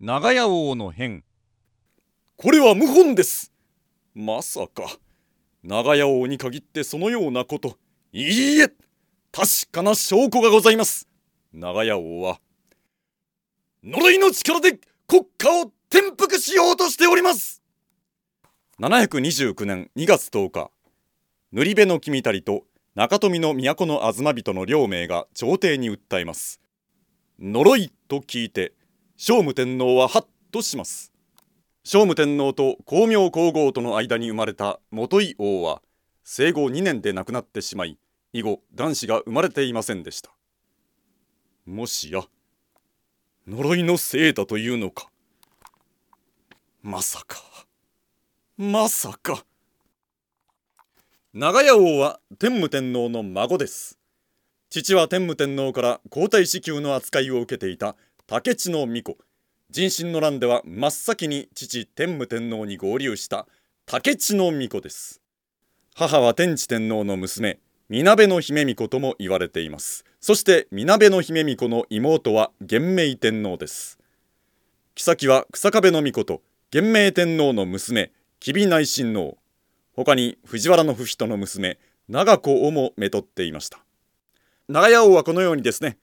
長屋王の変。これは謀反です。まさか。長屋王に限ってそのようなこと。いいえ。確かな証拠がございます。長屋王は呪いの力で国家を転覆しようとしております。729年2月10日塗り部の君たりと中富の都の東人の両名が朝廷に訴えます。呪いと聞いて聖武天皇はハッとします。聖武天皇と光明皇后との間に生まれた元井王は生後2年で亡くなってしまい以後男子が生まれていませんでした。もしや呪いのせいだというのか。まさか。まさか。長屋王は天武天皇の孫です。父は天武天皇から皇太子級の扱いを受けていた竹地の巫女人心の乱では真っ先に父天武天皇に合流した竹地の巫女です。母は天智天皇の娘みなべの姫巫女とも言われています。そしてみなべの姫巫女の妹は元明天皇です。妃は草壁の巫女と元明天皇の娘吉備内親王。他に藤原の不人の娘長子をもめとっていました。長屋王はこのようにですね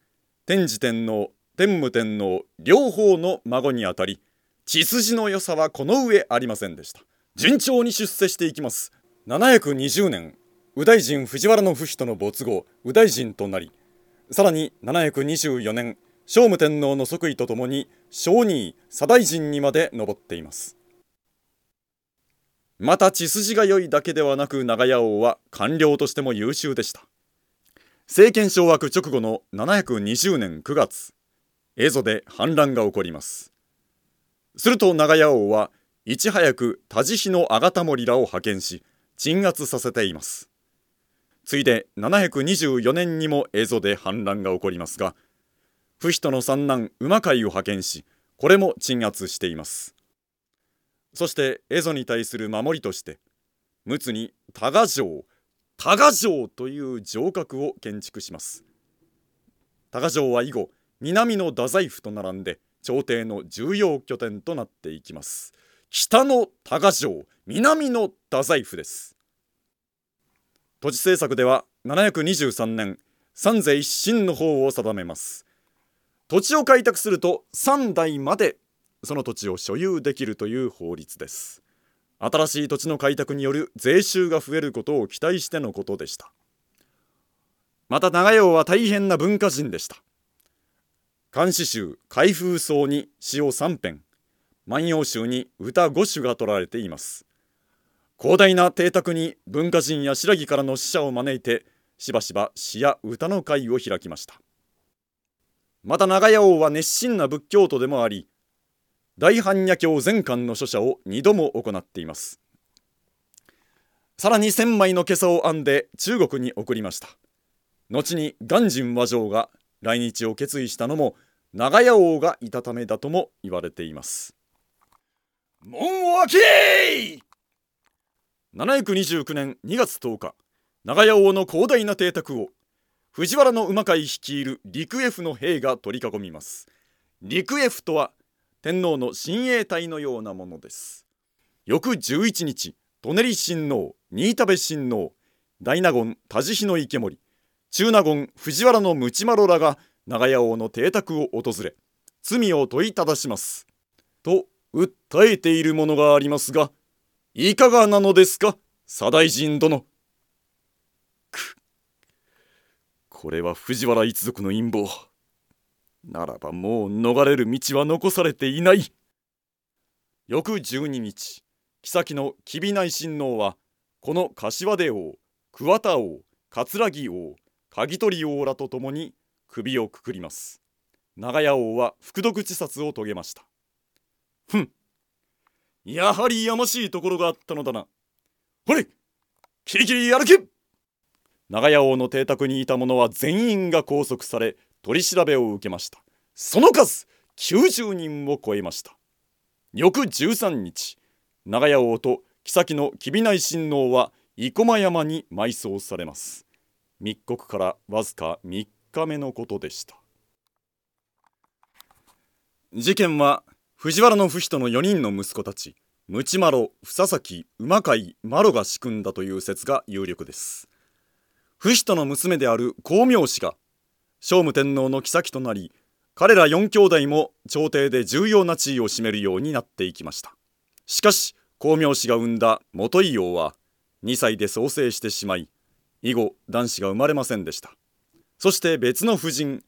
天智天皇天武天皇両方の孫にあたり血筋の良さはこの上ありませんでした。順調に出世していきます。720年右大臣藤原の不人の没後右大臣となりさらに724年聖武天皇の即位とともに小二位左大臣にまで上っています。また血筋が良いだけではなく長屋王は官僚としても優秀でした。政権掌握直後の720年9月蝦夷で反乱が起こります。すると長屋王はいち早く田地比のあ田守らを派遣し鎮圧させています。ついで724年にも蝦夷で反乱が起こりますが不人の三男馬飼を派遣しこれも鎮圧しています。そして蝦夷に対する守りとして陸奥に多賀城多賀城という城郭を建築します。多賀城は以後南の太宰府と並んで朝廷の重要拠点となっていきます。北の多賀城南の太宰府です。土地政策では723年三税一新の法を定めます。土地を開拓すると3代までその土地を所有できるという法律です。新しい土地の開拓による税収が増えることを期待してのことでした。また長屋は大変な文化人でした。漢詩集開封奏に詩を3編。万葉集に歌5首が取られています。広大な邸宅に文化人や白木からの使者を招いてしばしば詩や歌の会を開きました。また長屋王は熱心な仏教徒でもあり大般若経全巻の書写を2度も行っています。さらに千枚の袈裟を編んで中国に送りました。後に鑑真和上が来日を決意したのも長屋王がいたためだとも言われています。門を開け729年2月10日長屋王の広大な邸宅を藤原の馬飼率いる陸 F の兵が取り囲みます。陸 F とは天皇の親衛隊のようなものです。翌11日舎人親王新田部親王大納言田地比の池森中納言藤原の鞭丸らが長屋王の邸宅を訪れ罪を問いただします。と訴えているものがありますがいかがなのですか左大臣殿。く。これは藤原一族の陰謀。ならばもう逃れる道は残されていない。翌12日妃の吉備内親王はこの柏出王桑田王桂木王鍵取王らと共に首をくくります長屋王は服毒自殺を遂げましたふんやはりやましいところがあったのだな。ほれキリキリ歩け長屋王の邸宅にいた者は全員が拘束され取り調べを受けました。その数90人を超えました。翌13日、長屋王と妃の吉備内親王は生駒山に埋葬されます。密告からわずか3日目のことでした。事件は藤原の不人の4人の息子たちムチマロ、房崎、馬飼、マロが仕組んだという説が有力です。不人の娘である光明氏が聖武天皇の妃となり彼ら4兄弟も朝廷で重要な地位を占めるようになっていきました。しかし光明氏が生んだ元井王は2歳で創生してしまい以後男子が生まれませんでした。そして別の夫人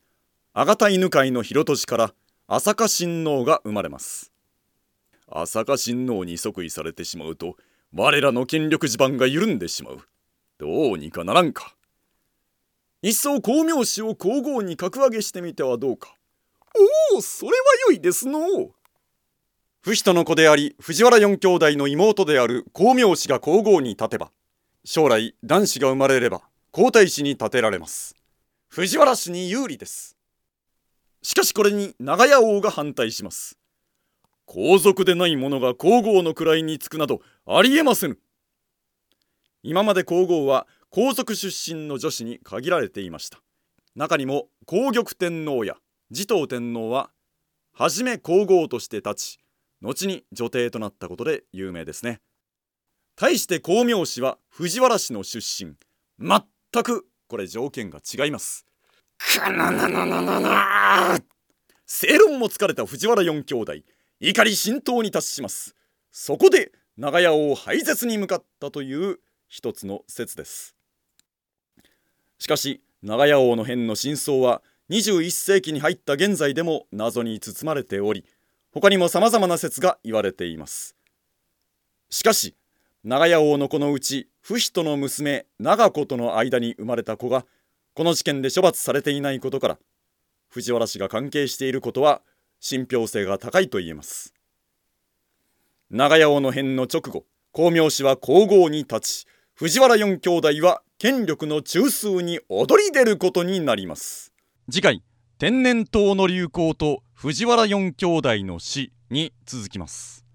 阿田犬飼の広利から朝香親王が生まれます。朝香親王に即位されてしまうと我らの権力地盤が緩んでしまう。どうにかならんか。一層光明氏を皇后に格上げしてみてはどうか。おおそれは良いですの。不人の子であり藤原四兄弟の妹である光明氏が皇后に立てば将来男子が生まれれば皇太子に立てられます。藤原氏に有利です。しかしこれに長屋王が反対します。皇族でない者が皇后の位につくなどありえませぬ。今まで皇后は皇族出身の女子に限られていました。中にも皇玉天皇や持統天皇は初め皇后として立ち後に女帝となったことで有名ですね。対して光明氏は藤原氏の出身全くこれ条件が違います。くなななななな正論も疲れた藤原四兄弟怒り心頭に達しますそこで長屋を廃絶に向かったという一つの説ですしかし長屋王の変の真相は21世紀に入った現在でも謎に包まれており他にも様々な説が言われていますしかし長屋王の子のうち不人の娘長子との間に生まれた子がこの事件で処罰されていないことから藤原氏が関係していることは信憑性が高いと言えます。長屋王の変の直後光明氏は皇后に立ち藤原四兄弟は権力の中枢に躍り出ることになります。次回天然痘の流行と藤原四兄弟の死に続きます。